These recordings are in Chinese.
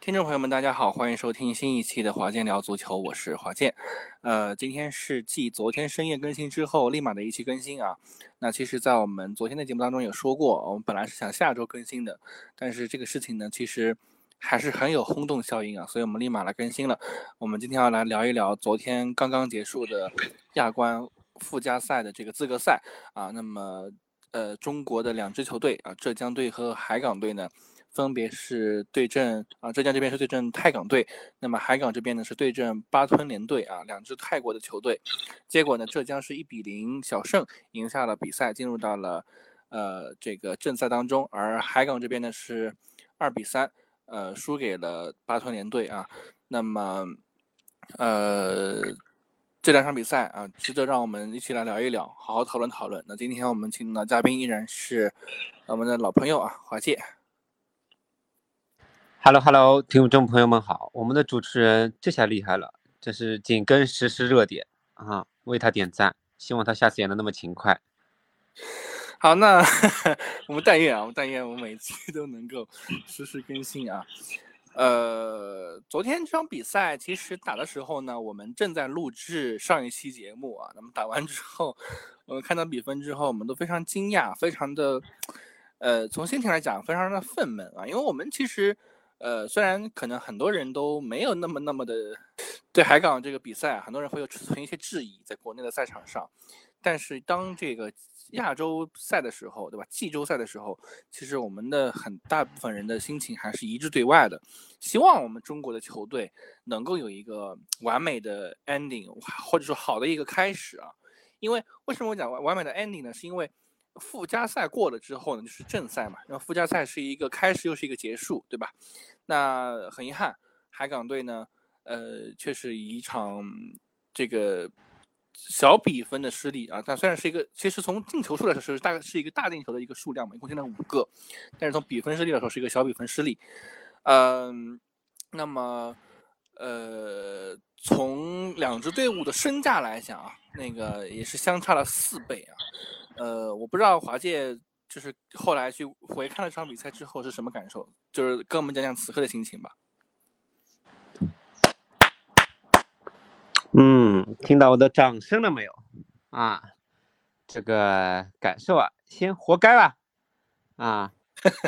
听众朋友们，大家好，欢迎收听新一期的华健聊足球，我是华健。呃，今天是继昨天深夜更新之后立马的一期更新啊。那其实，在我们昨天的节目当中有说过，我们本来是想下周更新的，但是这个事情呢，其实还是很有轰动效应啊，所以我们立马来更新了。我们今天要来聊一聊昨天刚刚结束的亚冠附加赛的这个资格赛啊。那么，呃，中国的两支球队啊，浙江队和海港队呢。分别是对阵啊，浙江这边是对阵泰港队，那么海港这边呢是对阵巴吞联队啊，两支泰国的球队。结果呢，浙江是一比零小胜，赢下了比赛，进入到了呃这个正赛当中。而海港这边呢是二比三，呃输给了巴吞联队啊。那么呃这两场比赛啊，值得让我们一起来聊一聊，好好讨论讨论。那今天我们请到嘉宾依然是我们的老朋友啊，华界。Hello，Hello，听众朋友们好，我们的主持人这下厉害了，这是紧跟实时热点啊，为他点赞，希望他下次也能那么勤快。好，那 我们但愿啊，我们但愿我们每期都能够实时更新啊。呃，昨天这场比赛其实打的时候呢，我们正在录制上一期节目啊，那么打完之后，我们看到比分之后，我们都非常惊讶，非常的，呃，从心情来讲，非常的愤懑啊，因为我们其实。呃，虽然可能很多人都没有那么那么的对海港这个比赛，很多人会有存一些质疑，在国内的赛场上，但是当这个亚洲赛的时候，对吧？季州赛的时候，其实我们的很大部分人的心情还是一致对外的，希望我们中国的球队能够有一个完美的 ending，或者说好的一个开始啊。因为为什么我讲完完美的 ending 呢？是因为附加赛过了之后呢，就是正赛嘛。然后附加赛是一个开始，又是一个结束，对吧？那很遗憾，海港队呢，呃，却是一场这个小比分的失利啊。但虽然是一个，其实从进球数来说是大概是一个大进球的一个数量嘛，一共进了五个，但是从比分失利来说是一个小比分失利。嗯，那么呃，从两支队伍的身价来讲啊，那个也是相差了四倍啊。呃，我不知道华界。就是后来去回看了这场比赛之后是什么感受？就是跟我们讲讲此刻的心情吧。嗯，听到我的掌声了没有？啊，这个感受啊，先活该吧。啊，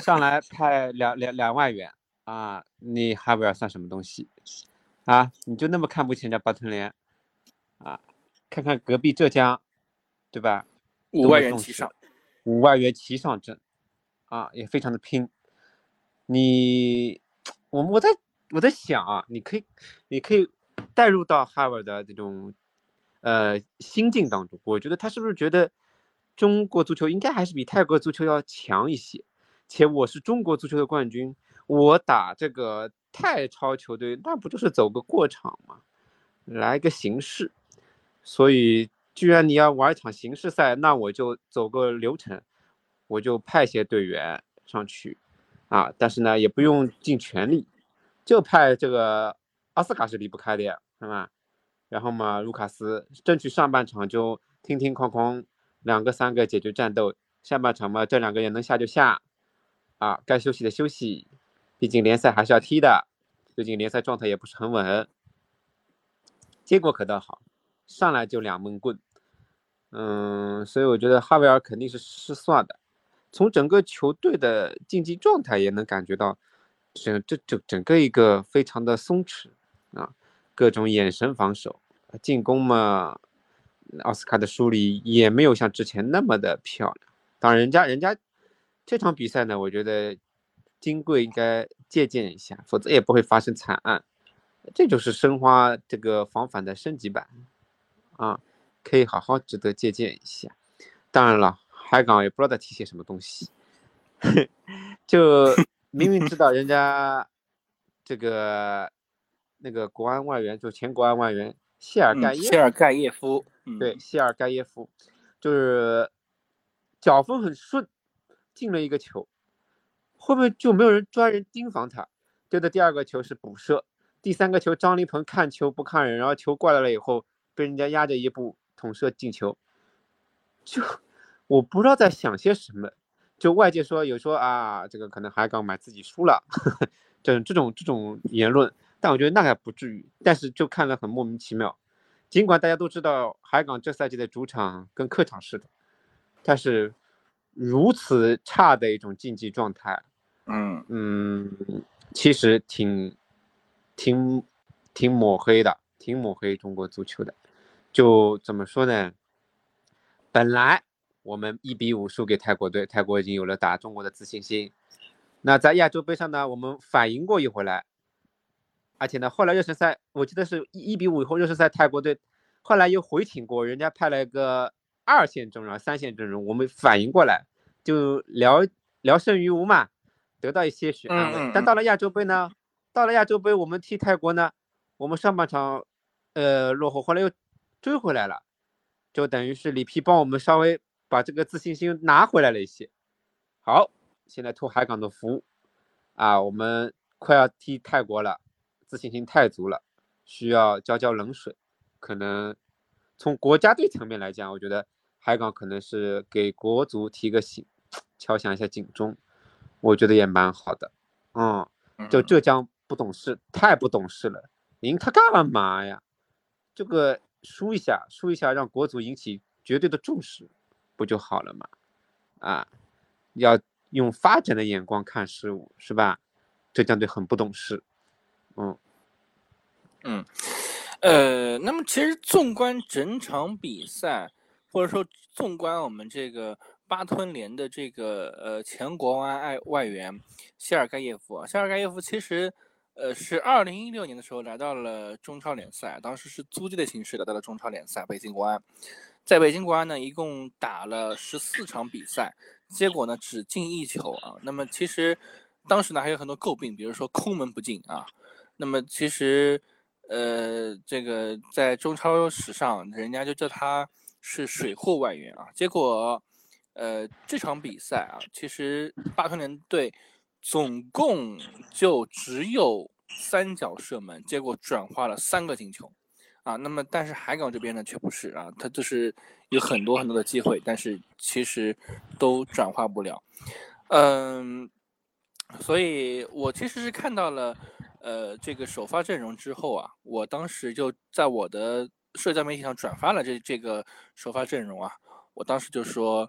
上来派两两两万元啊，你哈维尔算什么东西？啊，你就那么看不起人家巴特联？啊，看看隔壁浙江，对吧？五万元起上。五万元齐上阵，啊，也非常的拼。你，我我在我在想啊，你可以，你可以带入到哈维的这种，呃，心境当中。我觉得他是不是觉得中国足球应该还是比泰国足球要强一些？且我是中国足球的冠军，我打这个泰超球队，那不就是走个过场吗？来个形式，所以。既然你要玩一场形式赛，那我就走个流程，我就派些队员上去，啊，但是呢也不用尽全力，就派这个奥斯卡是离不开的呀，是吧？然后嘛，卢卡斯争取上半场就听听哐哐两个三个解决战斗，下半场嘛这两个也能下就下，啊，该休息的休息，毕竟联赛还是要踢的，最近联赛状态也不是很稳，结果可倒好。上来就两闷棍，嗯，所以我觉得哈维尔肯定是失算的。从整个球队的竞技状态也能感觉到，整这整整个一个非常的松弛啊，各种眼神防守，进攻嘛，奥斯卡的梳理也没有像之前那么的漂亮。当然，人家人家这场比赛呢，我觉得金贵应该借鉴一下，否则也不会发生惨案。这就是申花这个防反的升级版。啊，可以好好值得借鉴一下。当然了，海港也不知道在提些什么东西，就 明明知道人家这个那个国安外援，就前国安外援谢尔盖耶谢尔盖耶夫，对，谢尔盖耶夫就是脚风很顺，进了一个球，后面就没有人专人盯防他。对的，第二个球是补射，第三个球张琳芃看球不看人，然后球过来了以后。被人家压着一步捅射进球，就我不知道在想些什么，就外界说有说啊，这个可能海港买自己输了，这种这种这种言论，但我觉得那还不至于。但是就看了很莫名其妙，尽管大家都知道海港这赛季的主场跟客场似的，但是如此差的一种竞技状态，嗯嗯，其实挺挺挺抹黑的，挺抹黑中国足球的。就怎么说呢？本来。我们一比五输给泰国队，泰国已经有了打中国的自信心。那在亚洲杯上呢，我们反赢过一回来，而且呢，后来热身赛我记得是一一比五以后热身赛泰国队后来又回挺过，人家派了一个二线阵容、三线阵容，我们反应过来就聊聊胜于无嘛，得到一些许安慰。但到了亚洲杯呢，到了亚洲杯我们踢泰国呢，我们上半场呃落后，后来又追回来了，就等于是里皮帮我们稍微。把这个自信心拿回来了一些，好，现在托海港的福，啊，我们快要踢泰国了，自信心太足了，需要浇浇冷水。可能从国家队层面来讲，我觉得海港可能是给国足提个醒，敲响一下警钟，我觉得也蛮好的。嗯，就浙江不懂事，太不懂事了，赢他干嘛呀？这个输一下，输一下，让国足引起绝对的重视。不就好了嘛，啊，要用发展的眼光看事物，是吧？浙江队很不懂事，嗯，嗯，呃，那么其实纵观整场比赛，或者说纵观我们这个巴吞联的这个呃前国安外外援谢尔盖耶夫啊，谢尔盖耶夫其实呃是二零一六年的时候来到了中超联赛，当时是租借的形式来到了中超联赛，北京国安。在北京国安呢，一共打了十四场比赛，结果呢只进一球啊。那么其实当时呢还有很多诟病，比如说空门不进啊。那么其实呃这个在中超史上，人家就叫他是水货外援啊。结果呃这场比赛啊，其实巴吞联队总共就只有三脚射门，结果转化了三个进球。啊，那么但是海港这边呢却不是啊，他就是有很多很多的机会，但是其实都转化不了。嗯，所以我其实是看到了呃这个首发阵容之后啊，我当时就在我的社交媒体上转发了这这个首发阵容啊，我当时就说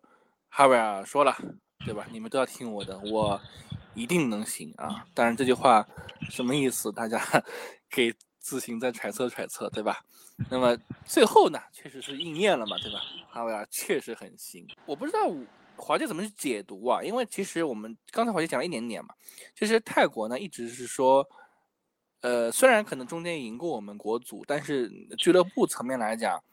哈维尔说了，对吧？你们都要听我的，我一定能行啊。当然这句话什么意思？大家 给。自行再揣测揣测，对吧？那么最后呢，确实是应验了嘛，对吧？哈维尔确实很行。我不知道华姐怎么去解读啊，因为其实我们刚才华姐讲了一点点嘛。其实泰国呢一直是说，呃，虽然可能中间赢过我们国足，但是俱乐部层面来讲，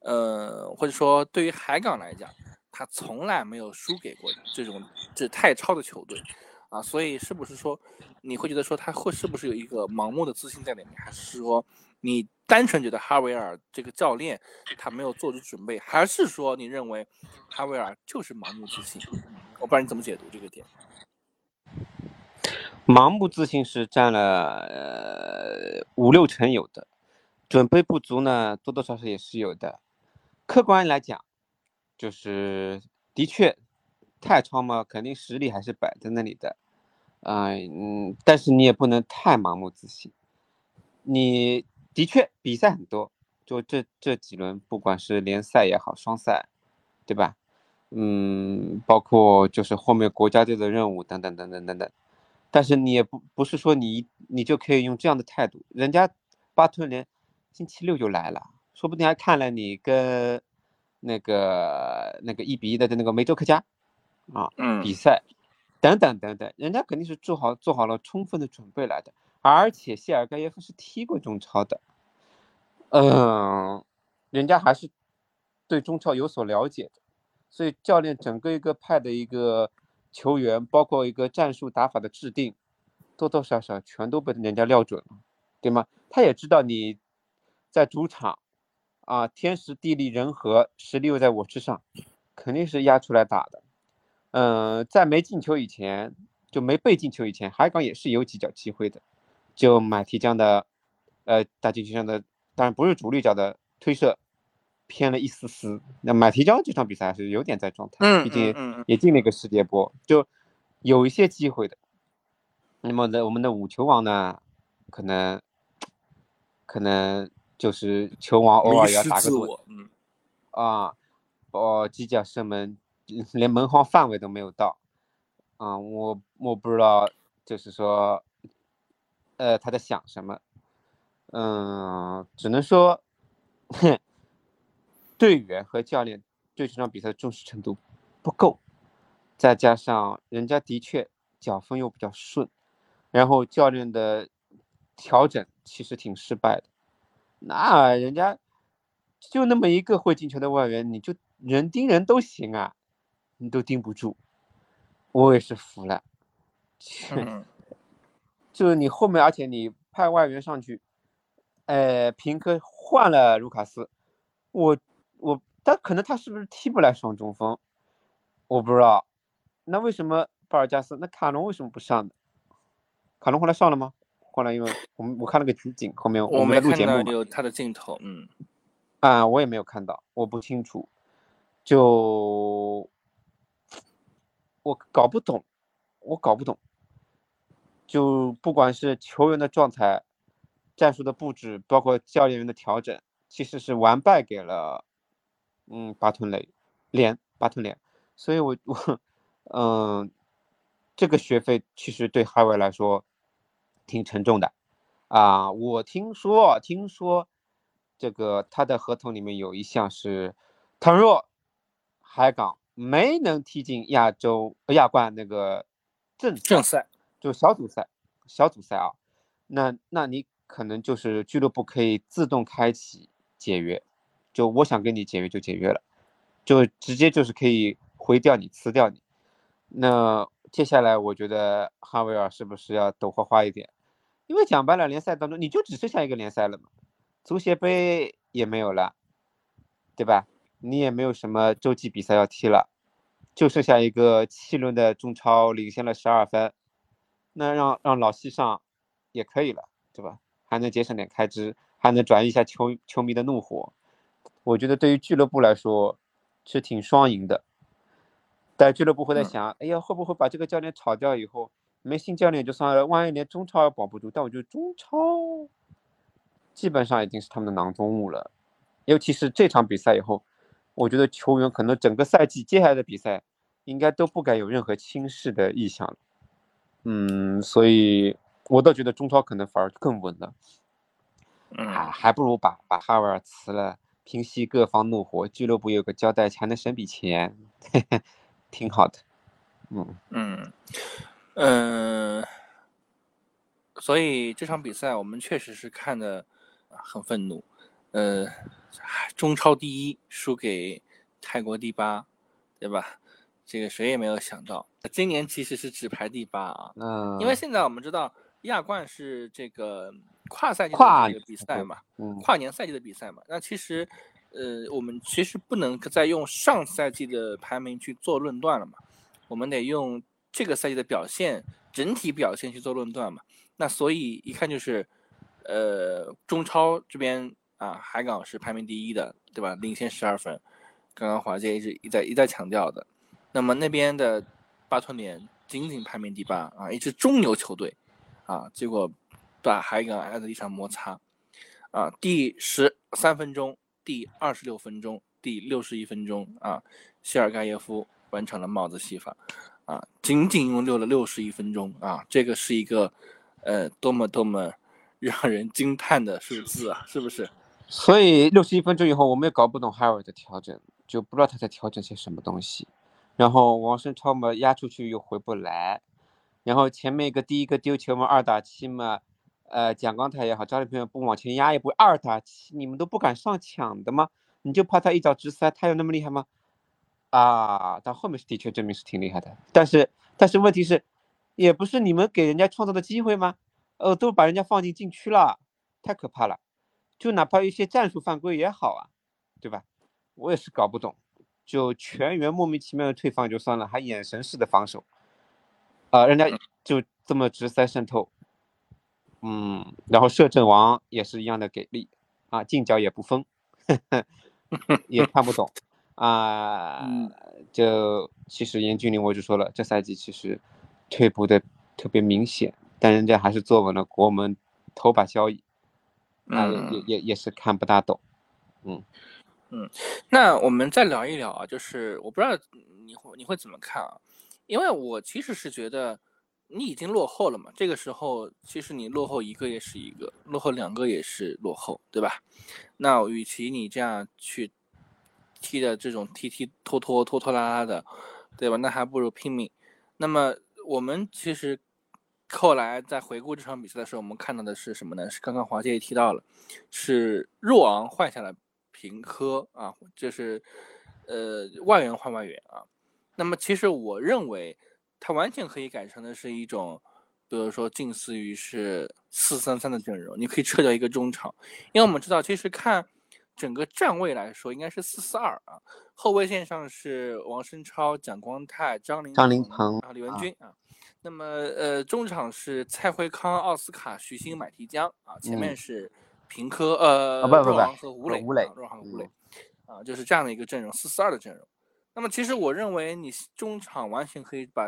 呃，或者说对于海港来讲，他从来没有输给过这种这太超的球队。啊，所以是不是说你会觉得说他会是不是有一个盲目的自信在里面，还是说你单纯觉得哈维尔这个教练他没有做出准备，还是说你认为哈维尔就是盲目自信？我不知道你怎么解读这个点。盲目自信是占了五六成有的，准备不足呢多多少少也是有的。客观来讲，就是的确。太超嘛，肯定实力还是摆在那里的，啊，嗯，但是你也不能太盲目自信。你的确比赛很多，就这这几轮，不管是联赛也好，双赛，对吧？嗯，包括就是后面国家队的任务等等等等等等。但是你也不不是说你你就可以用这样的态度，人家巴吞联星期六就来了，说不定还看了你跟那个那个一比一的那个梅州客家。啊，嗯，比赛，等等等等，人家肯定是做好做好了充分的准备来的，而且谢尔盖耶夫是踢过中超的，嗯，人家还是对中超有所了解的，所以教练整个一个派的一个球员，包括一个战术打法的制定，多多少少全都被人家料准了，对吗？他也知道你在主场，啊，天时地利人和，实力又在我之上，肯定是压出来打的。嗯，在没进球以前，就没被进球以前，海港也是有几脚机会的，就马蹄江的，呃，大禁区上的，当然不是主力脚的推射，偏了一丝丝。那马蹄江这场比赛还是有点在状态，嗯毕竟也进了一个世界波，就有一些机会的。那么呢我们的五球王呢，可能可能就是球王偶尔也要打个盹嗯。啊，哦，机甲射门嗯连门框范围都没有到，啊，我我不知道，就是说，呃，他在想什么，嗯，只能说，哼，队员和教练对这场比赛的重视程度不够，再加上人家的确脚风又比较顺，然后教练的调整其实挺失败的，那人家就那么一个会进球的外援，你就人盯人都行啊，你都盯不住，我也是服了。就是你后面，而且你派外援上去，呃，平科换了卢卡斯，我我，但可能他是不是踢不来双中锋，我不知道。那为什么巴尔加斯？那卡隆为什么不上呢？卡隆后来上了吗？后来因为我们我看了个集锦，后面我们没录节目嘛，有他的镜头，嗯。啊，我也没有看到，我不清楚，就我搞不懂，我搞不懂，就不管是球员的状态、战术的布置，包括教练员的调整，其实是完败给了嗯巴吞雷连巴吞连，所以我我嗯 这个学费其实对哈维来说挺沉重的啊，我听说听说。这个他的合同里面有一项是，倘若海港没能踢进亚洲呃亚冠那个正正赛，就小组赛，小组赛啊，那那你可能就是俱乐部可以自动开启解约，就我想跟你解约就解约了，就直接就是可以回掉你辞掉你。那接下来我觉得哈维尔是不是要抖花花一点？因为讲白了，联赛当中你就只剩下一个联赛了嘛。足协杯也没有了，对吧？你也没有什么洲际比赛要踢了，就剩下一个七轮的中超领先了十二分，那让让老西上也可以了，对吧？还能节省点开支，还能转移一下球球迷的怒火。我觉得对于俱乐部来说是挺双赢的，但俱乐部会在想，哎呀，会不会把这个教练炒掉以后，没新教练就算了，万一连中超也保不住？但我觉得中超。基本上已经是他们的囊中物了，尤其是这场比赛以后，我觉得球员可能整个赛季接下来的比赛应该都不敢有任何轻视的意向了。嗯，所以我倒觉得中超可能反而更稳了。嗯，还还不如把把哈维尔辞了，平息各方怒火，俱乐部有个交代，还能省笔钱，嘿嘿，挺好的。嗯嗯嗯，所以这场比赛我们确实是看的。很愤怒，呃，中超第一输给泰国第八，对吧？这个谁也没有想到，今年其实是只排第八啊。嗯，因为现在我们知道亚冠是这个跨赛季的这个比赛嘛，嗯，跨年赛季的比赛嘛。那其实，呃，我们其实不能再用上赛季的排名去做论断了嘛，我们得用这个赛季的表现整体表现去做论断嘛。那所以一看就是。呃，中超这边啊，海港是排名第一的，对吧？领先十二分。刚刚华姐一直一再一再强调的。那么那边的巴托联仅仅排名第八啊，一支中游球队啊，结果把海港挨了一场摩擦啊。第十三分钟、第二十六分钟、第六十一分钟啊，谢尔盖耶夫完成了帽子戏法啊，仅仅用六了六十一分钟啊，这个是一个呃多么多么。让人惊叹的数字啊，是不是？所以六十一分钟以后，我们也搞不懂哈尔的调整，就不知道他在调整些什么东西。然后王胜超嘛压出去又回不来，然后前面一个第一个丢球嘛二打七嘛，呃蒋刚泰也好，张立平不往前压一步二打七，你们都不敢上抢的吗？你就怕他一脚直塞，他有那么厉害吗？啊，到后面是的确证明是挺厉害的，但是但是问题是，也不是你们给人家创造的机会吗？呃，都把人家放进禁区了，太可怕了。就哪怕一些战术犯规也好啊，对吧？我也是搞不懂，就全员莫名其妙的退防就算了，还眼神式的防守，啊，人家就这么直塞渗透，嗯，然后摄政王也是一样的给力啊，近角也不封，也看不懂啊。就其实严俊林我就说了，这赛季其实退步的特别明显，但人家还是坐稳了国门头把交椅，啊，也也也是看不大懂。嗯嗯，那我们再聊一聊啊，就是我不知道你会你会怎么看啊？因为我其实是觉得你已经落后了嘛，这个时候其实你落后一个也是一个，落后两个也是落后，对吧？那与其你这样去踢的这种踢踢拖拖拖拖拉拉的，对吧？那还不如拼命。那么我们其实后来在回顾这场比赛的时候，我们看到的是什么呢？是刚刚华姐也提到了，是若昂换下了。平科啊，就是呃外援换外援啊，那么其实我认为它完全可以改成的是一种，比如说近似于是四三三的阵容，你可以撤掉一个中场，因为我们知道其实看整个站位来说应该是四四二啊，后卫线上是王申超、蒋光太、张琳张琳鹏啊李文军啊，那么呃中场是蔡慧康、奥斯卡、徐新、买提江啊，前面是。平科呃，不不不，和吴磊，吴磊，若航和吴磊，啊，就是这样的一个阵容，四四二的阵容。那么其实我认为你中场完全可以把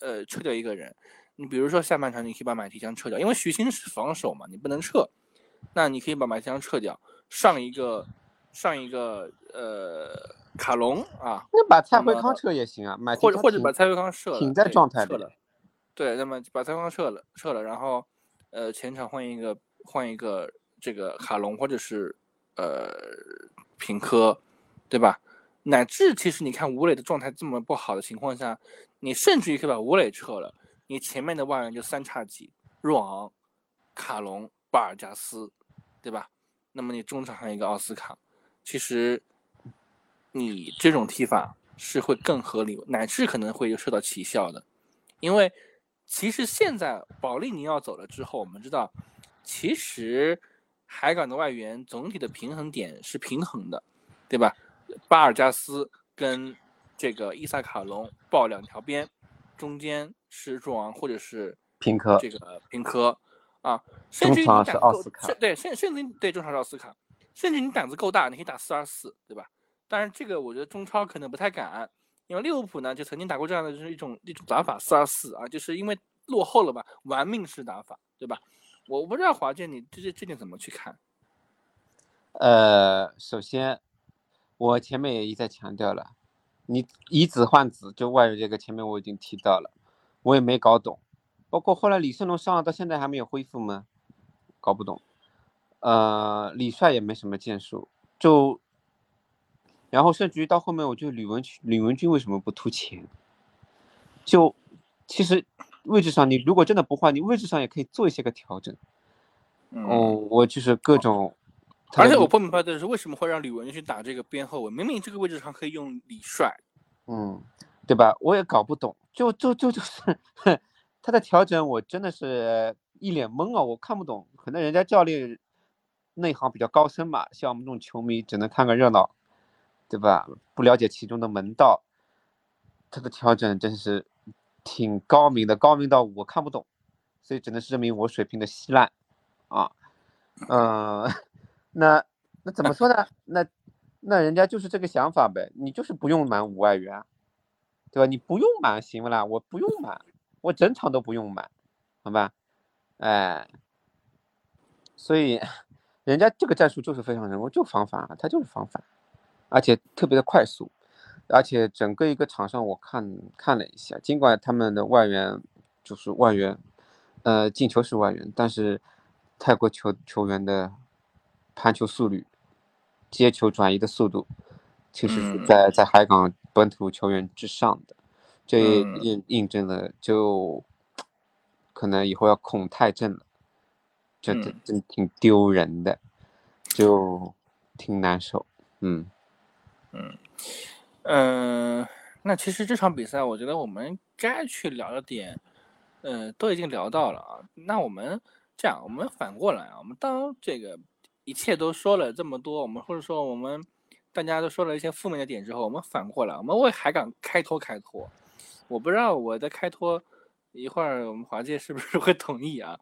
呃撤掉一个人，你比如说下半场你可以把马蹄江撤掉，因为徐新是防守嘛，你不能撤，那你可以把马蹄江撤掉，上一个上一个呃卡隆啊，那把蔡慧康撤也行啊，或者或者把蔡慧康撤了，挺在状态撤了，对，那么把蔡慧康撤了撤了，然后呃前场换一个换一个。这个卡隆或者是呃平科，对吧？乃至其实你看吴磊的状态这么不好的情况下，你甚至于可以把吴磊撤了，你前面的外援就三叉戟，若昂、卡隆、巴尔加斯，对吧？那么你中场还有一个奥斯卡，其实你这种踢法是会更合理，乃至可能会有受到奇效的，因为其实现在保利尼奥走了之后，我们知道其实。海港的外援总体的平衡点是平衡的，对吧？巴尔加斯跟这个伊萨卡隆抱两条边，中间是若昂或者是平科，这个平科啊，甚至于你是奥斯卡，对，甚甚至对中场是奥斯卡，甚至你胆子够大，你可以打四二四，对吧？当然这个我觉得中超可能不太敢，因为利物浦呢就曾经打过这样的就是一种一种打法四二四啊，就是因为落后了吧，玩命式打法，对吧？我不知道华健，你这这这点怎么去看？呃，首先，我前面也一再强调了，你以子换子，就外援这个前面我已经提到了，我也没搞懂。包括后来李胜龙上了，到现在还没有恢复吗？搞不懂。呃，李帅也没什么建树，就，然后甚至于到后面，我就吕文吕文君为什么不突前？就其实。位置上，你如果真的不换，你位置上也可以做一些个调整。哦，我就是各种，而且我不明白的是，为什么会让吕文去打这个边后卫？明明这个位置上可以用李帅。嗯，对吧？我也搞不懂，就就就就是，他的调整我真的是一脸懵啊！我看不懂，可能人家教练内行比较高深吧，像我们这种球迷只能看个热闹，对吧？不了解其中的门道，他的调整真是。挺高明的，高明到我看不懂，所以只能是证明我水平的稀烂，啊，嗯，那那怎么说呢？那那人家就是这个想法呗，你就是不用满五万元，对吧？你不用满行不啦？我不用满，我整场都不用买，好吧？哎，所以人家这个战术就是非常人工，就防反，他就是防反，而且特别的快速。而且整个一个场上，我看看了一下，尽管他们的外援就是外援，呃，进球是外援，但是泰国球球员的盘球速率、接球转移的速度，其实是在在海港本土球员之上的，这也印印证了，就可能以后要恐太正了，这真真挺丢人的，就挺难受，嗯嗯。嗯，那其实这场比赛，我觉得我们该去聊的点，呃，都已经聊到了啊。那我们这样，我们反过来啊，我们当这个一切都说了这么多，我们或者说我们大家都说了一些负面的点之后，我们反过来，我们为海港开脱开脱。我不知道我的开脱一会儿我们华界是不是会同意啊？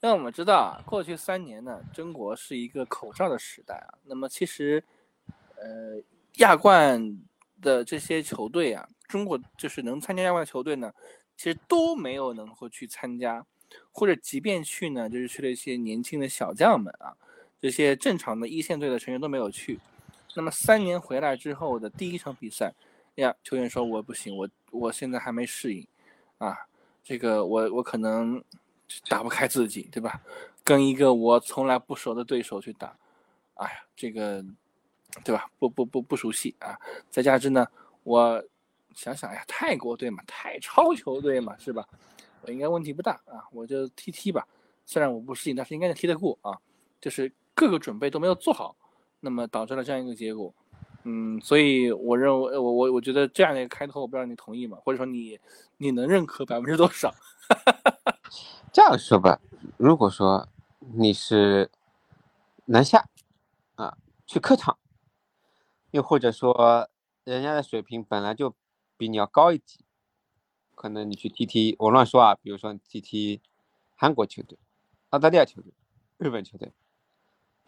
因为我们知道啊，过去三年呢，中国是一个口罩的时代啊。那么其实。呃，亚冠的这些球队啊，中国就是能参加亚冠的球队呢，其实都没有能够去参加，或者即便去呢，就是去了一些年轻的小将们啊，这些正常的一线队的成员都没有去。那么三年回来之后的第一场比赛，呀，球员说我不行，我我现在还没适应，啊，这个我我可能打不开自己，对吧？跟一个我从来不熟的对手去打，哎呀，这个，对吧？不不不不熟悉啊！再加之呢，我想想，哎呀，泰国队嘛，泰超球队嘛，是吧？我应该问题不大啊，我就踢踢吧。虽然我不适应，但是应该能踢得过啊。就是各个准备都没有做好，那么导致了这样一个结果。嗯，所以我认为，我我我觉得这样的一个开头，我不知道你同意吗？或者说你你能认可百分之多少？这样说吧，如果说。你是南下啊，去客场，又或者说人家的水平本来就比你要高一级，可能你去踢踢，我乱说啊，比如说你踢踢韩国球队、澳大利亚球队、日本球队，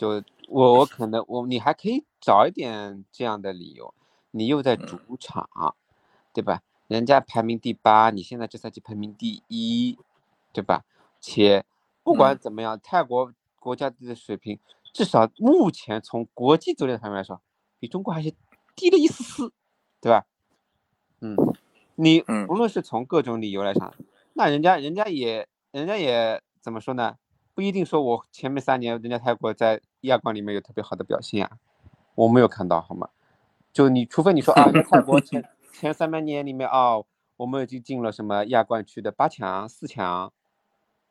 就我我 可能我你还可以找一点这样的理由，你又在主场，对吧？人家排名第八，你现在这赛季排名第一，对吧？且不管怎么样，泰国国家队的水平至少目前从国际足联方面来说，比中国还是低了一丝丝，对吧？嗯，你无论是从各种理由来讲，那人家人家也人家也怎么说呢？不一定说我前面三年人家泰国在亚冠里面有特别好的表现啊，我没有看到，好吗？就你除非你说啊，泰国前前三百年里面啊，我们已经进了什么亚冠区的八强、四强。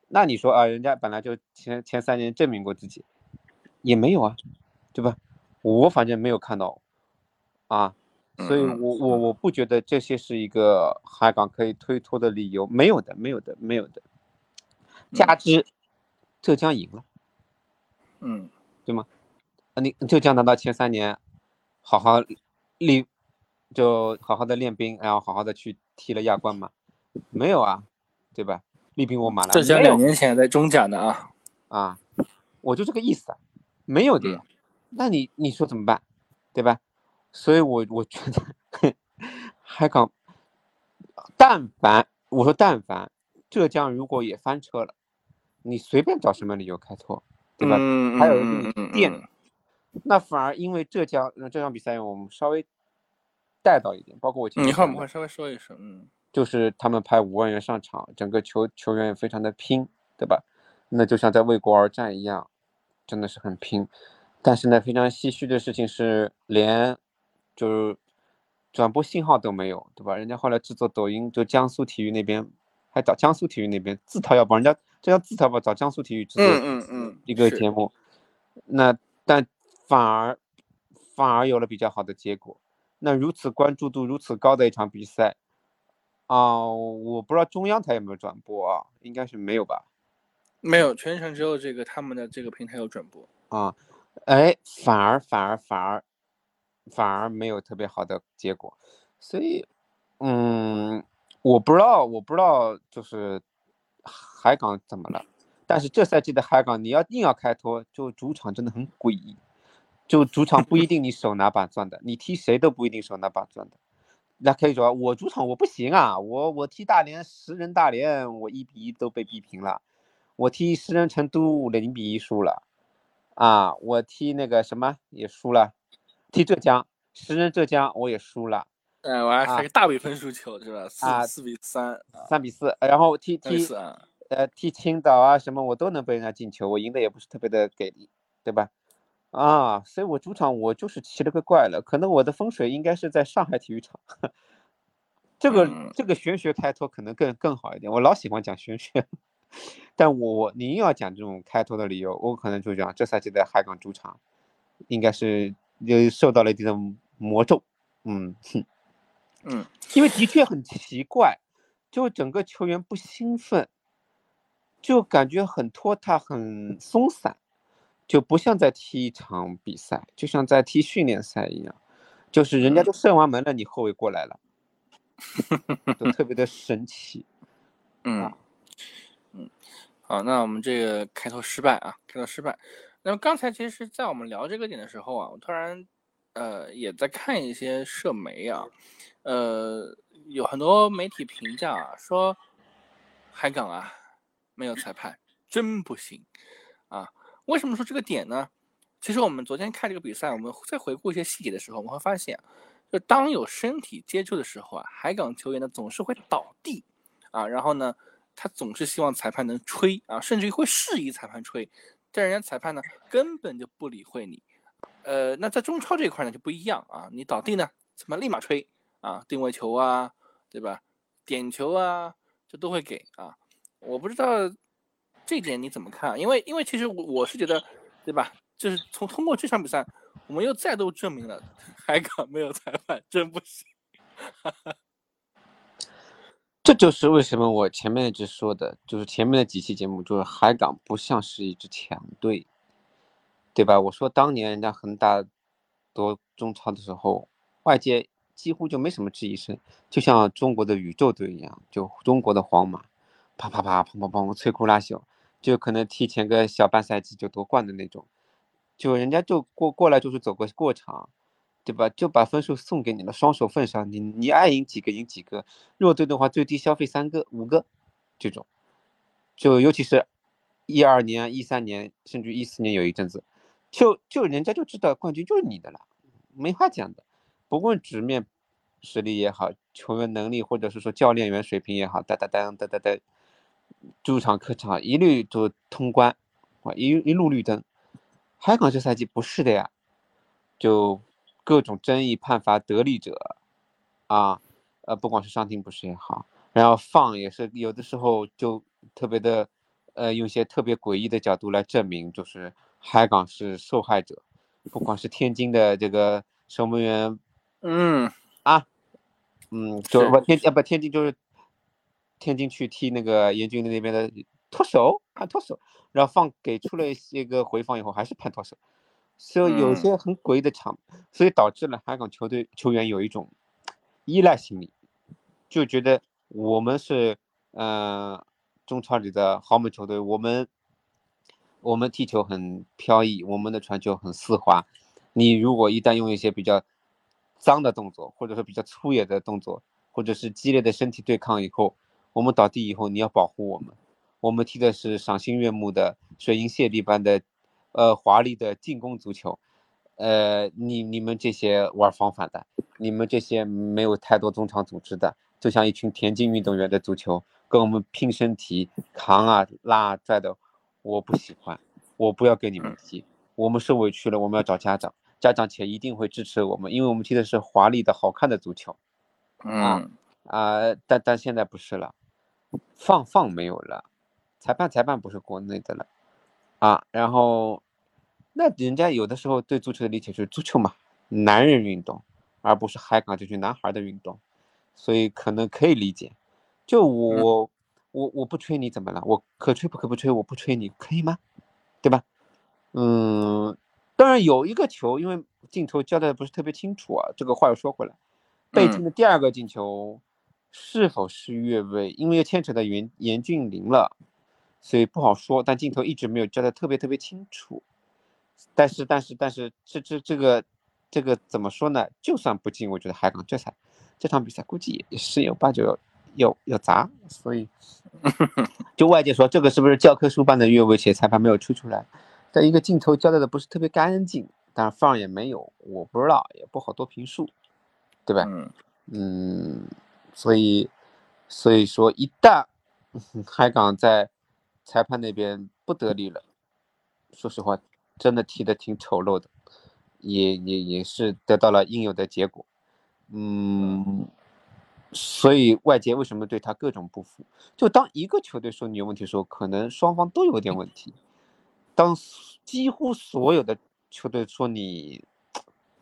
那你说啊，人家本来就前前三年证明过自己，也没有啊，对吧？我反正没有看到啊，所以我我我不觉得这些是一个海港可以推脱的理由，没有的，没有的，没有的。加之浙江赢了，嗯，对吗？啊，你浙江拿到前三年，好好练，就好好的练兵，然后好好的去踢了亚冠吗？没有啊，对吧？力兵我马来，浙江两年前在中甲呢啊啊，我就这个意思啊，没有的呀。那你你说怎么办，对吧？所以我我觉得海港，但凡我说但凡浙江如果也翻车了，你随便找什么理由开脱，对吧？还有垫，那反而因为浙江那这场比赛我们稍微带到一点，包括我你好，我们会稍微说一声，嗯。就是他们派五万元上场，整个球球员也非常的拼，对吧？那就像在为国而战一样，真的是很拼。但是呢，非常唏嘘的事情是，连就是转播信号都没有，对吧？人家后来制作抖音，就江苏体育那边还找江苏体育那边自掏腰包，人家这要自嘲吧找江苏体育制作嗯嗯一个节目，那但反而反而有了比较好的结果。那如此关注度如此高的一场比赛。啊，我不知道中央台有没有转播啊？应该是没有吧？没有，全程只有这个他们的这个平台有转播啊。哎，反而反而反而反而没有特别好的结果，所以，嗯，我不知道，我不知道就是海港怎么了。但是这赛季的海港，你要硬要开脱，就主场真的很诡异，就主场不一定你手拿把攥的，你踢谁都不一定手拿把攥的。那可以说我主场我不行啊，我我踢大连十人大连，我一比一都被逼平了，我踢十人成都零比一输了，啊，我踢那个什么也输了，踢浙江十人浙江我也输了，哎，我还是个大比分输球是吧？四四比三，三比四，然后踢踢呃踢青岛啊什么我都能被人家进球，我赢的也不是特别的给力，对吧？啊，所以我主场我就是奇了个怪了，可能我的风水应该是在上海体育场，这个这个玄学开拓可能更更好一点。我老喜欢讲玄学，但我你硬要讲这种开拓的理由，我可能就讲这赛季的海港主场应该是又受到了一定的魔咒，嗯哼，嗯，因为的确很奇怪，就整个球员不兴奋，就感觉很拖沓，很松散。就不像在踢一场比赛，就像在踢训练赛一样，就是人家都射完门了，你后卫过来了，都特别的神奇。嗯嗯，好，那我们这个开头失败啊，开头失败。那么刚才其实，在我们聊这个点的时候啊，我突然呃，也在看一些社媒啊，呃，有很多媒体评价啊，说海港啊没有裁判真不行啊。为什么说这个点呢？其实我们昨天看这个比赛，我们在回顾一些细节的时候，我们会发现，就当有身体接触的时候啊，海港球员呢总是会倒地啊，然后呢，他总是希望裁判能吹啊，甚至于会示意裁判吹，但人家裁判呢根本就不理会你。呃，那在中超这一块呢就不一样啊，你倒地呢，怎么立马吹啊？定位球啊，对吧？点球啊，这都会给啊。我不知道这点你怎么看？因为因为其实我我是觉得，对吧？就是从通过这场比赛，我们又再度证明了海港没有裁判真不行。这就是为什么我前面一直说的，就是前面的几期节目，就是海港不像是一支强队。对吧？我说当年人家恒大夺中超的时候，外界几乎就没什么质疑声，就像中国的宇宙队一样，就中国的皇马，啪啪啪，砰砰砰，摧枯拉朽，就可能提前个小半赛季就夺冠的那种，就人家就过过来就是走个过场，对吧？就把分数送给你了，双手奉上，你你爱赢几个赢几个，弱队的话最低消费三个五个，这种，就尤其是，一二年、一三年，甚至一四年有一阵子。就就人家就知道冠军就是你的了，没话讲的。不论纸面实力也好，球员能力或者是说教练员水平也好，哒哒哒哒哒哒，主场客场一律都通关，啊一一路绿灯。海港这赛季不是的呀，就各种争议判罚得利者，啊呃不管是伤停补时也好，然后放也是有的时候就特别的，呃用一些特别诡异的角度来证明就是。海港是受害者，不管是天津的这个守门员，嗯。啊，嗯，就不天啊不天津就是天津去踢那个严俊的那边的脱手判脱手，然后放给出了一些个回放以后还是判脱手，所以有些很诡异的场，所以导致了海港球队球员有一种依赖心理，就觉得我们是嗯中超里的豪门球队，我们。我们踢球很飘逸，我们的传球很丝滑。你如果一旦用一些比较脏的动作，或者说比较粗野的动作，或者是激烈的身体对抗以后，我们倒地以后，你要保护我们。我们踢的是赏心悦目的水银泻地般的，呃，华丽的进攻足球。呃，你你们这些玩防反的，你们这些没有太多中场组织的，就像一群田径运动员的足球，跟我们拼身体扛啊拉啊拽的。我不喜欢，我不要跟你们踢。我们受委屈了，我们要找家长，家长且一定会支持我们，因为我们踢的是华丽的好看的足球。嗯啊，但但现在不是了，放放没有了，裁判裁判不是国内的了啊。然后，那人家有的时候对足球的理解就是足球嘛，男人运动，而不是海港这群男孩的运动，所以可能可以理解。就我。我我不吹你怎么了？我可吹不可不吹？我不吹你可以吗？对吧？嗯，当然有一个球，因为镜头交代的不是特别清楚啊。这个话又说回来，贝蒂的第二个进球是否是越位？因为要牵扯到严严俊林了，所以不好说。但镜头一直没有交代特别特别清楚。但是但是但是这这这个这个怎么说呢？就算不进，我觉得海港这场这场比赛估计也十有八九。有有砸，所以 就外界说这个是不是教科书般的越位，且裁判没有吹出来，但一个镜头交代的不是特别干净，但是放也没有，我不知道，也不好多评述，对吧？嗯，所以所以说一旦 海港在裁判那边不得力了，说实话，真的踢的挺丑陋的，也也也是得到了应有的结果，嗯。所以外界为什么对他各种不服？就当一个球队说你有问题的时候，可能双方都有点问题。当几乎所有的球队说你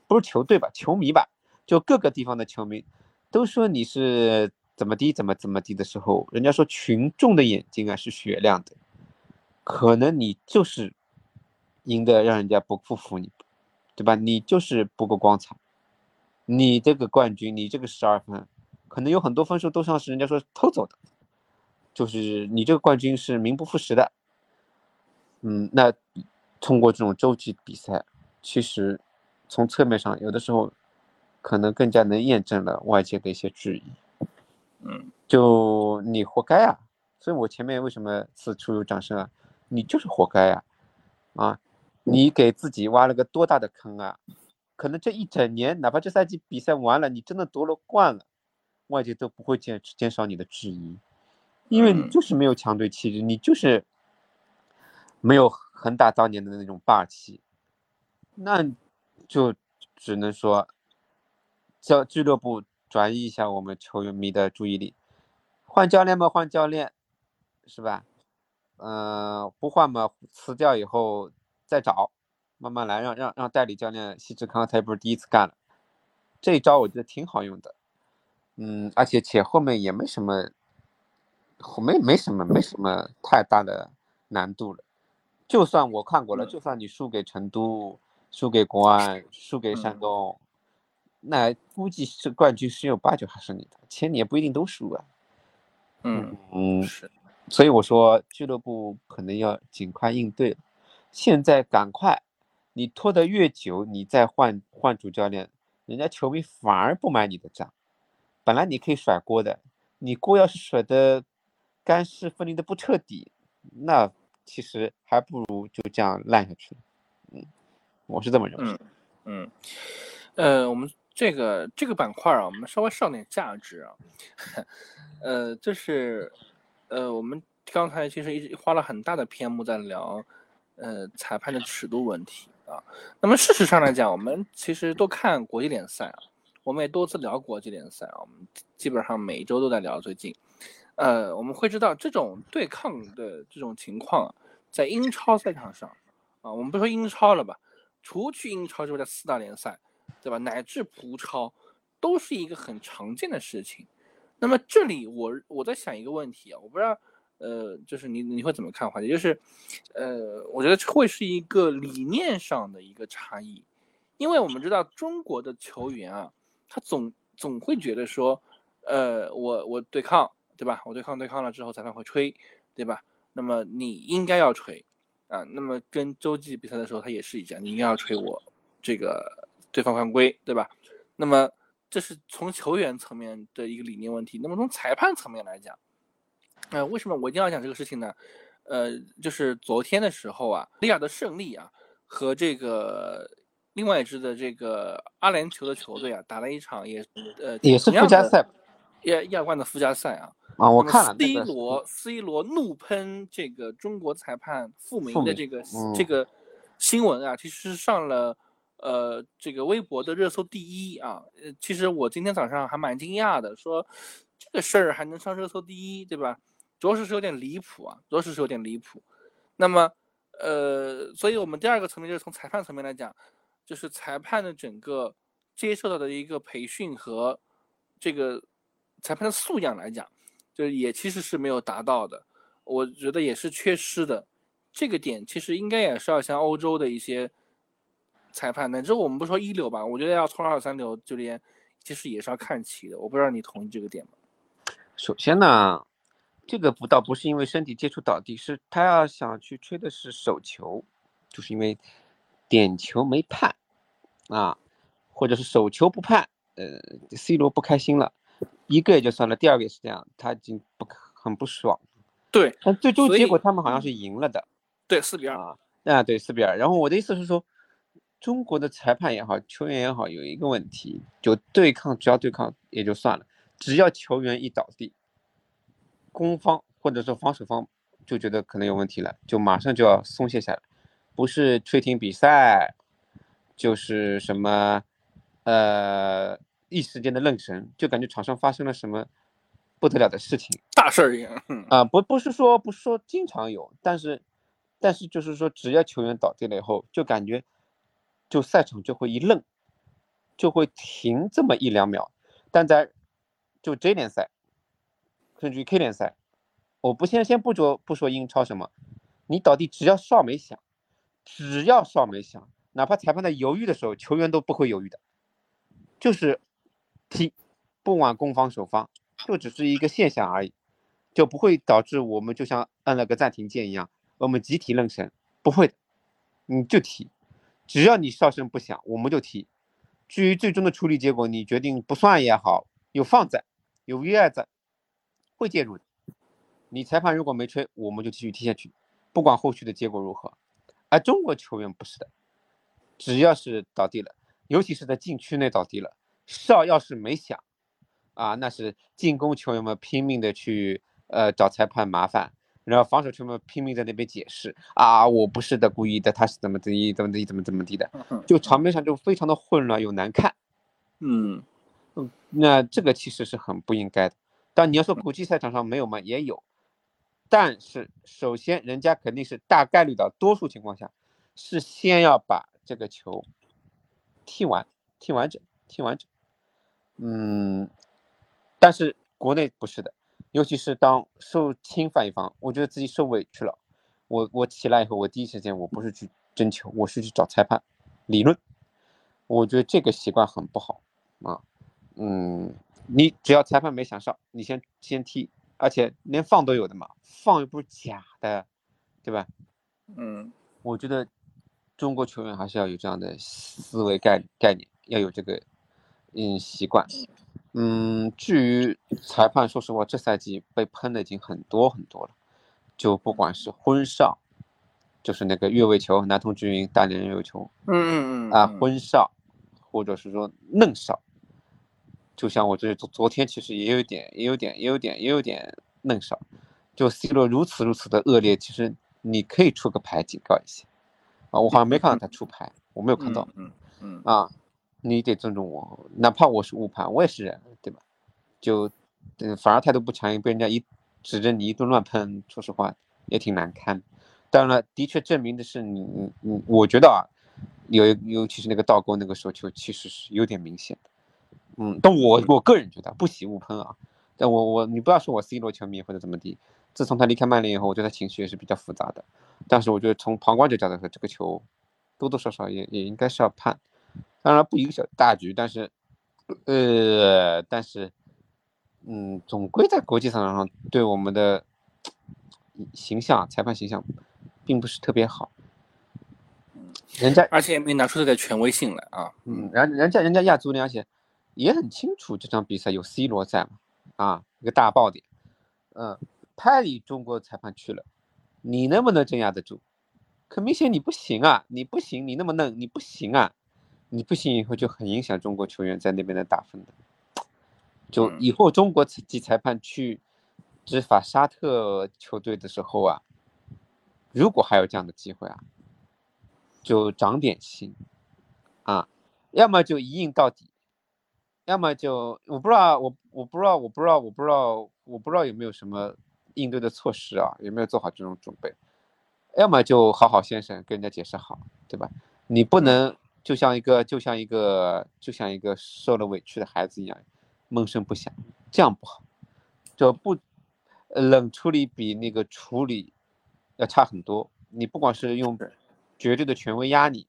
不是球队吧，球迷吧，就各个地方的球迷都说你是怎么地怎么怎么地的时候，人家说群众的眼睛啊是雪亮的，可能你就是赢得让人家不不服你，对吧？你就是不够光彩，你这个冠军，你这个十二分。可能有很多分数都像是人家说偷走的，就是你这个冠军是名不副实的。嗯，那通过这种洲际比赛，其实从侧面上，有的时候可能更加能验证了外界的一些质疑。嗯，就你活该啊！所以我前面为什么此处有掌声啊？你就是活该啊！啊，你给自己挖了个多大的坑啊！可能这一整年，哪怕这赛季比赛完了，你真的夺了冠了，外界都不会减减少你的质疑，因为你就是没有强队气质，你就是没有恒大当年的那种霸气，那就只能说叫俱乐部转移一下我们球迷的注意力，换教练嘛，换教练，是吧？嗯，不换嘛，辞掉以后再找。慢慢来，让让让代理教练西志康，他也不是第一次干了，这一招我觉得挺好用的，嗯，而且且后面也没什么，后没没什么没什么太大的难度了，就算我看过了，就算你输给成都，输给国安，输给山东，那估计是冠军十有八九还是你的，钱你也不一定都输啊，嗯嗯是，所以我说俱乐部可能要尽快应对了，现在赶快。你拖得越久，你再换换主教练，人家球迷反而不买你的账。本来你可以甩锅的，你锅要是甩的干湿分离的不彻底，那其实还不如就这样烂下去。嗯，我是这么认为。嗯嗯，呃，我们这个这个板块啊，我们稍微上点价值啊。呃，就是呃，我们刚才其实一直花了很大的篇目在聊呃裁判的尺度问题。啊，那么事实上来讲，我们其实都看国际联赛啊，我们也多次聊国际联赛啊，我们基本上每周都在聊。最近，呃，我们会知道这种对抗的这种情况，在英超赛场上啊，我们不说英超了吧，除去英超之外的四大联赛，对吧，乃至葡超，都是一个很常见的事情。那么这里我我在想一个问题啊，我不知道。呃，就是你你会怎么看话题？就是，呃，我觉得会是一个理念上的一个差异，因为我们知道中国的球员啊，他总总会觉得说，呃，我我对抗，对吧？我对抗对抗了之后，裁判会吹，对吧？那么你应该要吹，啊，那么跟洲际比赛的时候他也是一样，你应该要吹我这个对方犯规，对吧？那么这是从球员层面的一个理念问题，那么从裁判层面来讲。呃，为什么我一定要讲这个事情呢？呃，就是昨天的时候啊，利亚的胜利啊，和这个另外一支的这个阿联酋的球队啊，打了一场也呃也是附加赛，亚亚冠的附加赛啊。啊，我看了。C 罗 C 罗怒喷这个中国裁判复明的这个这个新闻啊，其实上了呃这个微博的热搜第一啊。呃，其实我今天早上还蛮惊讶的，说这个事儿还能上热搜第一，对吧？着实是有点离谱啊，着实是有点离谱。那么，呃，所以我们第二个层面就是从裁判层面来讲，就是裁判的整个接受到的一个培训和这个裁判的素养来讲，就是也其实是没有达到的，我觉得也是缺失的。这个点其实应该也是要向欧洲的一些裁判，乃至我们不说一流吧，我觉得要从二三流这边其实也是要看齐的。我不知道你同意这个点吗？首先呢。这个不倒不是因为身体接触倒地，是他要想去吹的是手球，就是因为点球没判啊，或者是手球不判，呃，C 罗不开心了，一个也就算了，第二个也是这样，他已经不很不爽。对，但最终结果他们好像是赢了的。对，四比二啊，啊对，四比二。然后我的意思是说，中国的裁判也好，球员也好，有一个问题，就对抗，只要对抗也就算了，只要球员一倒地。攻方或者说防守方就觉得可能有问题了，就马上就要松懈下来，不是吹停比赛，就是什么，呃，一时间的愣神，就感觉场上发生了什么不得了的事情，大事儿一样。啊，不，不是说不是说经常有，但是，但是就是说，只要球员倒地了以后，就感觉就赛场就会一愣，就会停这么一两秒，但在就 J 联赛。甚至于 K 联赛，我不先先不说不说英超什么，你倒地只要哨没响，只要哨没响，哪怕裁判在犹豫的时候，球员都不会犹豫的，就是踢，不管攻方守方，就只是一个现象而已，就不会导致我们就像按了个暂停键一样，我们集体愣神，不会的，你就踢，只要你哨声不响，我们就踢。至于最终的处理结果，你决定不算也好，有放在，有 VAR 在，会介入的。你裁判如果没吹，我们就继续踢下去，不管后续的结果如何。而中国球员不是的，只要是倒地了，尤其是在禁区内倒地了，哨要是没响，啊，那是进攻球员们拼命的去呃找裁判麻烦。然后防守球员们拼命在那边解释啊，我不是的，故意的，他是怎么怎么怎么怎么怎么地的，就场面上就非常的混乱又难看。嗯嗯，那这个其实是很不应该的。但你要说国际赛场上没有吗？也有，但是首先人家肯定是大概率的多数情况下是先要把这个球踢完，踢完整，踢完整。嗯，但是国内不是的。尤其是当受侵犯一方，我觉得自己受委屈了，我我起来以后，我第一时间我不是去征求，我是去找裁判理论。我觉得这个习惯很不好啊，嗯，你只要裁判没想上，你先先踢，而且连放都有的嘛，放又不是假的，对吧？嗯，我觉得中国球员还是要有这样的思维概概念，要有这个嗯习惯。嗯，至于裁判，说实话，这赛季被喷的已经很多很多了。就不管是婚哨，就是那个越位球，男童均匀大连越位球，嗯嗯嗯啊，婚哨，或者是说嫩哨，就像我这昨昨天其实也有点，也有点，也有点，也有点嫩少。就 C 罗如此如此的恶劣，其实你可以出个牌警告一下啊，我好像没看到他出牌，我没有看到，嗯嗯啊。你得尊重我，哪怕我是误判，我也是人，对吧？就，嗯，反而态度不强硬，被人家一指着你一顿乱喷，说实话也挺难堪。当然了，的确证明的是你，你，你，我觉得啊，有尤其是那个倒钩那个手球，其实是有点明显的。嗯，但我我个人觉得不喜勿喷啊。但我我你不要说我 C 罗球迷或者怎么地，自从他离开曼联以后，我觉得他情绪也是比较复杂的。但是我觉得从旁观者角度说，这个球多多少少也也应该是要判。当然不影响大局，但是，呃，但是，嗯，总归在国际赛场上对我们的形象、裁判形象，并不是特别好。人家而且也没拿出他的权威性来啊。嗯，人人家人家亚足联而且也很清楚这场比赛有 C 罗在嘛，啊，一个大爆点，嗯，派你中国裁判去了，你能不能镇压得住？可明显你不行啊，你不行，你那么嫩，你不行啊。你不行以后就很影响中国球员在那边的打分的，就以后中国籍裁判去执法沙特球队的时候啊，如果还有这样的机会啊，就长点心啊，要么就一硬到底，要么就我不知道我我不知道我不知道我不知道我不知道有没有什么应对的措施啊，有没有做好这种准备，要么就好好先生跟人家解释好，对吧？你不能。就像一个就像一个就像一个受了委屈的孩子一样，闷声不响，这样不好。就不冷处理比那个处理要差很多。你不管是用绝对的权威压你，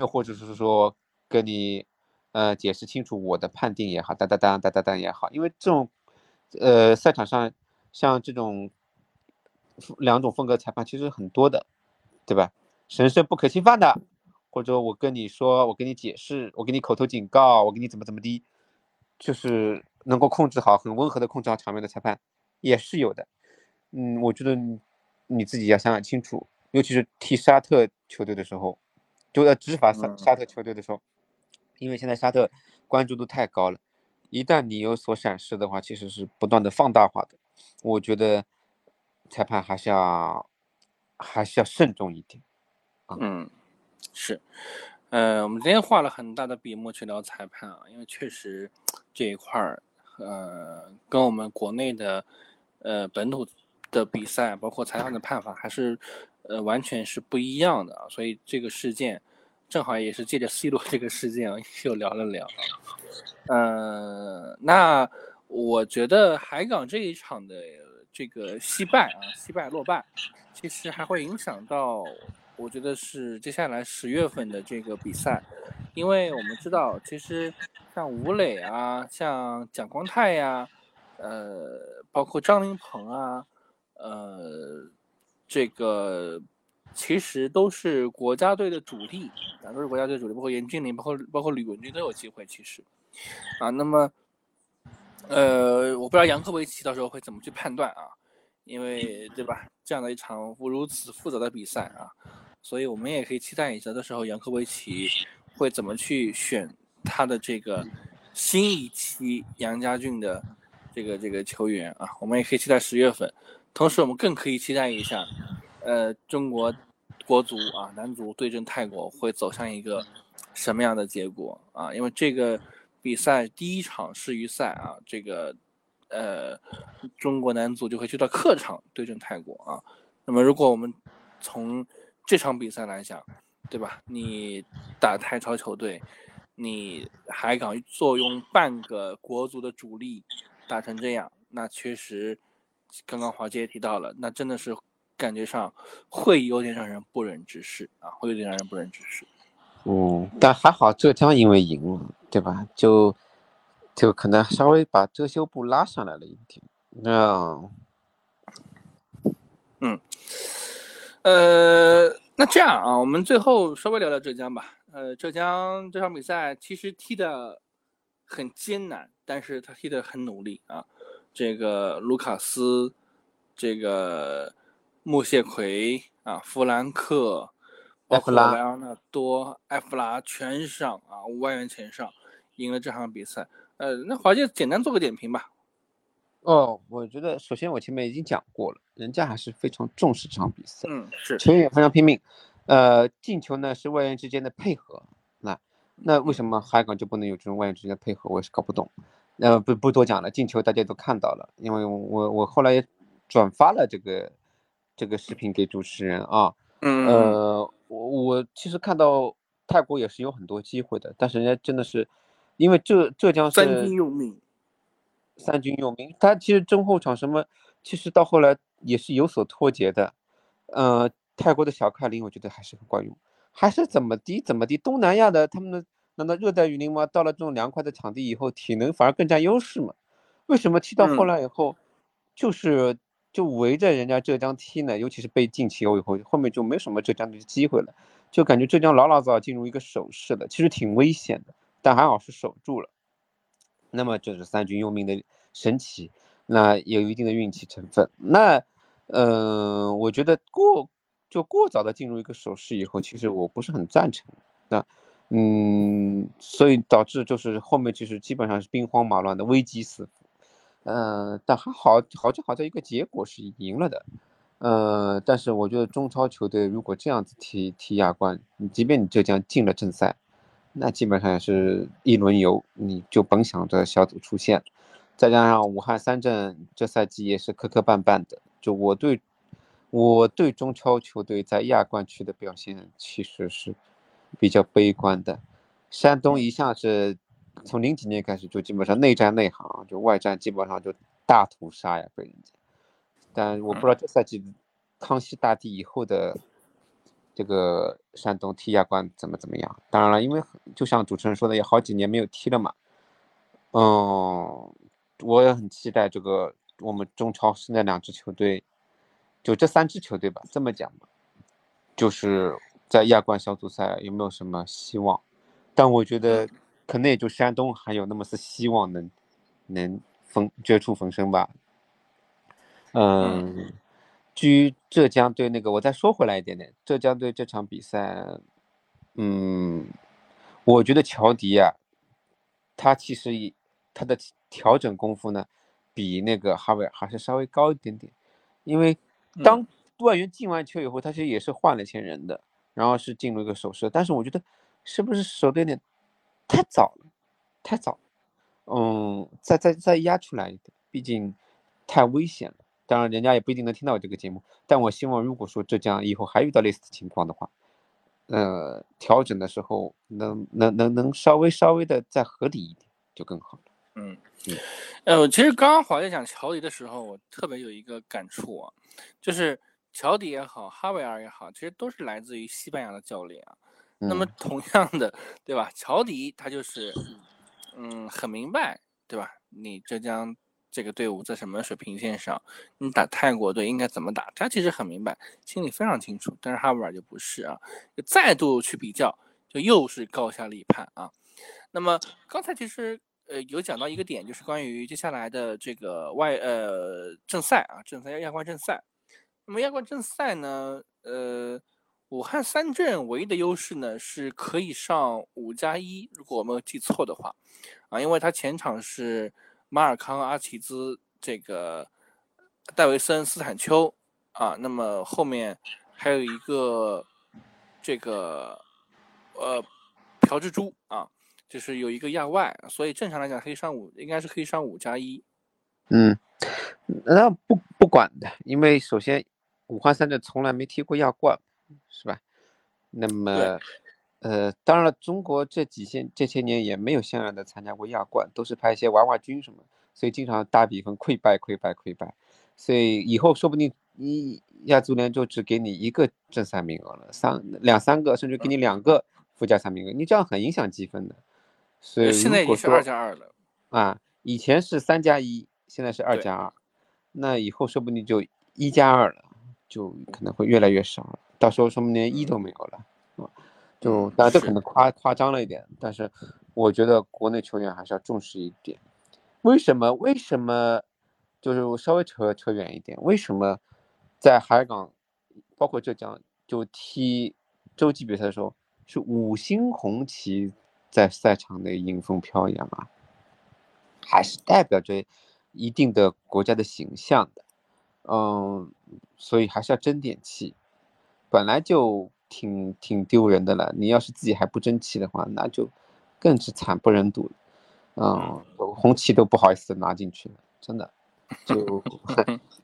又或者是说跟你呃解释清楚我的判定也好，哒哒哒哒哒哒也好，因为这种呃赛场上像这种两种风格裁判其实很多的，对吧？神圣不可侵犯的。或者我跟你说，我跟你解释，我给你口头警告，我给你怎么怎么的，就是能够控制好、很温和的控制好场面的裁判也是有的。嗯，我觉得你自己要想想清楚，尤其是踢沙特球队的时候，就要执法沙沙特球队的时候，因为现在沙特关注度太高了，一旦你有所闪失的话，其实是不断的放大化的。我觉得裁判还是要还是要慎重一点。嗯。是，呃，我们今天画了很大的笔墨去聊裁判啊，因为确实这一块儿，呃，跟我们国内的，呃，本土的比赛，包括裁判的判法，还是，呃，完全是不一样的啊。所以这个事件，正好也是借着 C 罗这个事件又聊了聊。呃，那我觉得海港这一场的这个惜败啊，惜败落败，其实还会影响到。我觉得是接下来十月份的这个比赛，因为我们知道，其实像吴磊啊，像蒋光太呀，呃，包括张琳芃啊，呃，这个其实都是国家队的主力，啊，都是国家队主力，包括严俊凌，包括包括吕文君都有机会。其实，啊，那么，呃，我不知道杨科维奇到时候会怎么去判断啊，因为对吧，这样的一场如此复杂的比赛啊，所以我们也可以期待一下，到时候杨科维奇会怎么去选他的这个新一期杨家俊的这个这个球员啊，我们也可以期待十月份，同时我们更可以期待一下。呃，中国国足啊，男足对阵泰国会走向一个什么样的结果啊？因为这个比赛第一场世预赛啊，这个呃，中国男足就会去到客场对阵泰国啊。那么，如果我们从这场比赛来讲，对吧？你打泰超球队，你还敢坐拥半个国足的主力打成这样，那确实，刚刚华姐也提到了，那真的是。感觉上会有点让人不忍直视啊，会有点让人不忍直视。嗯，但还好浙江因为赢了，对吧？就就可能稍微把遮羞布拉上来了一点。那嗯，呃，那这样啊，我们最后稍微聊聊浙江吧。呃，浙江这场比赛其实踢的很艰难，但是他踢的很努力啊。这个卢卡斯，这个。穆谢奎啊，弗兰克，包括莱昂纳多、埃弗拉全上啊，五万元全上，赢了这场比赛。呃，那华姐简单做个点评吧。哦，我觉得首先我前面已经讲过了，人家还是非常重视这场比赛，嗯，是球员非常拼命。呃，进球呢是外援之间的配合，那那为什么海港就不能有这种外援之间的配合？我也是搞不懂。呃，不不多讲了，进球大家都看到了，因为我我后来也转发了这个。这个视频给主持人啊，嗯呃，我我其实看到泰国也是有很多机会的，但是人家真的是，因为浙浙江是三军用命，三军用命，他其实中后场什么，其实到后来也是有所脱节的，呃，泰国的小快灵我觉得还是很管用，还是怎么的怎么的，东南亚的他们的难道热带雨林吗？到了这种凉快的场地以后，体能反而更加优势嘛？为什么踢到后来以后，就是？就围着人家浙江踢呢，尤其是被禁球以后，后面就没什么浙江的机会了，就感觉浙江老老早进入一个守势了，其实挺危险的，但还好是守住了。那么就是三军用命的神奇，那有一定的运气成分。那，嗯，我觉得过就过早的进入一个守势以后，其实我不是很赞成。那，嗯，所以导致就是后面其实基本上是兵荒马乱的危机四伏。嗯，但还好，好就好在一个结果是赢了的。呃，但是我觉得中超球队如果这样子踢踢亚冠，你即便你浙江进了正赛，那基本上也是一轮游，你就甭想着小组出线。再加上武汉三镇这赛季也是磕磕绊绊的，就我对我对中超球队在亚冠区的表现其实是比较悲观的。山东一向是。从零几年开始就基本上内战内行，就外战基本上就大屠杀呀，被人家。但我不知道这赛季康熙大帝以后的这个山东踢亚冠怎么怎么样。当然了，因为就像主持人说的，也好几年没有踢了嘛。嗯，我也很期待这个我们中超是那两支球队，就这三支球队吧，这么讲吧，就是在亚冠小组赛有没有什么希望？但我觉得。可能也就山东还有那么丝希望能能逢绝处逢生吧。嗯，至于浙江队那个，我再说回来一点点，浙江队这场比赛，嗯，我觉得乔迪啊，他其实他的调整功夫呢，比那个哈维尔还是稍微高一点点。因为当外援进完球以后，他其实也是换了些人的，然后是进入一个守势，但是我觉得是不是守的有点。太早了，太早，嗯，再再再压出来一点，毕竟太危险了。当然，人家也不一定能听到我这个节目。但我希望，如果说浙江以后还遇到类似的情况的话，呃，调整的时候能能能能稍微稍微的再合理一点，就更好了。嗯嗯，呃，其实刚刚华在讲乔迪的时候，我特别有一个感触啊，就是乔迪也好，哈维尔也好，其实都是来自于西班牙的教练啊。那么同样的，对吧？乔迪他就是，嗯，很明白，对吧？你浙江这个队伍在什么水平线上，你打泰国队应该怎么打，他其实很明白，心里非常清楚。但是哈维尔就不是啊，就再度去比较，就又是高下立判啊。那么刚才其实呃有讲到一个点，就是关于接下来的这个外呃正赛啊，正赛亚冠正赛。那么亚冠正赛呢，呃。武汉三镇唯一的优势呢，是可以上五加一，如果我没有记错的话，啊，因为他前场是马尔康、阿齐兹、这个戴维森、斯坦丘，啊，那么后面还有一个这个呃朴智珠啊，就是有一个亚外，所以正常来讲可以上五，应该是可以上五加一。嗯，那不不管的，因为首先武汉三镇从来没踢过亚冠。是吧？那么，呃，当然了，中国这几些这些年也没有像样的参加过亚冠，都是派一些娃娃军什么，所以经常大比分溃败、溃败、溃败。所以以后说不定一亚足联就只给你一个正赛名额了，三两三个，甚至给你两个附加赛名额，你这样很影响积分的。所以现在也是二加二了啊，以前是三加一，现在是二加二，那以后说不定就一加二了，就可能会越来越少了。到时候说不定连一都没有了，啊，就当然这可能夸夸张了一点，但是我觉得国内球员还是要重视一点。为什么？为什么？就是稍微扯扯远一点，为什么在海港，包括浙江，就踢洲际比赛的时候是五星红旗在赛场内迎风飘扬啊？还是代表着一定的国家的形象的，嗯，所以还是要争点气。本来就挺挺丢人的了，你要是自己还不争气的话，那就更是惨不忍睹。嗯，红旗都不好意思拿进去了，真的，就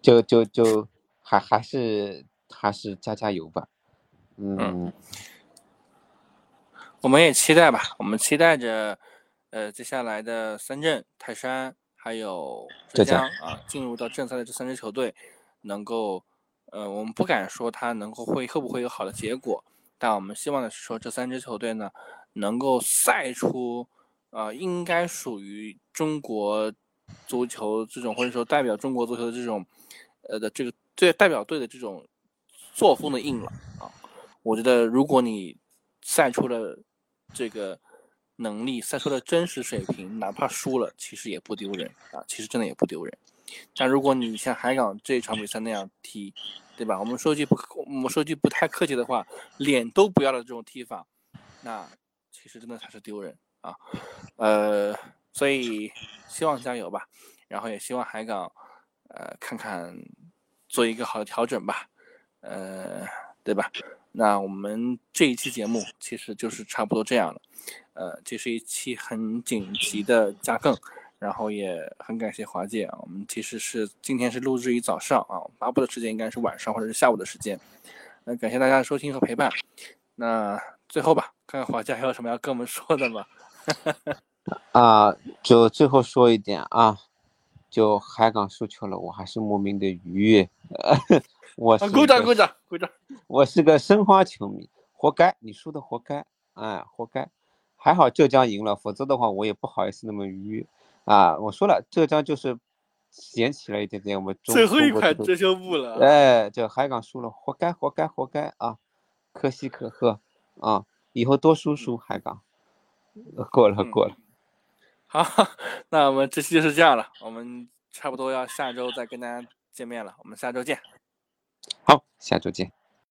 就就就还还是还是加加油吧。嗯，我们也期待吧，我们期待着，呃，接下来的深圳、泰山还有浙江啊，进入到正赛的这三支球队能够。呃，我们不敢说他能够会会不会有好的结果，但我们希望的是说这三支球队呢，能够赛出，呃，应该属于中国足球这种或者说代表中国足球的这种，呃的这个对代表队的这种作风的硬朗啊。我觉得如果你赛出了这个能力，赛出了真实水平，哪怕输了，其实也不丢人啊，其实真的也不丢人。但如果你像海港这一场比赛那样踢，对吧？我们说句不，我们说句不太客气的话，脸都不要的这种踢法，那其实真的才是丢人啊。呃，所以希望加油吧，然后也希望海港，呃，看看做一个好的调整吧，呃，对吧？那我们这一期节目其实就是差不多这样了，呃，这是一期很紧急的加更。然后也很感谢华姐啊，我们其实是今天是录制于早上啊，发布的时间应该是晚上或者是下午的时间。那感谢大家的收听和陪伴。那最后吧，看看华姐还有什么要跟我们说的吗？啊，就最后说一点啊，就海港输球了，我还是莫名的愉悦。我鼓掌鼓掌鼓掌！我是个申花球迷，活该，你输的活该，哎，活该。还好浙江赢了，否则的话我也不好意思那么愉悦。啊，我说了，浙江就是捡起了一点点我们最后一块遮羞布了。哎，这海港输了，活该，活该，活该啊！可喜可贺啊！以后多输输海港。过了，过了。好，那我们这期就是这样了，我们差不多要下周再跟大家见面了，我们下周见。好，下周见。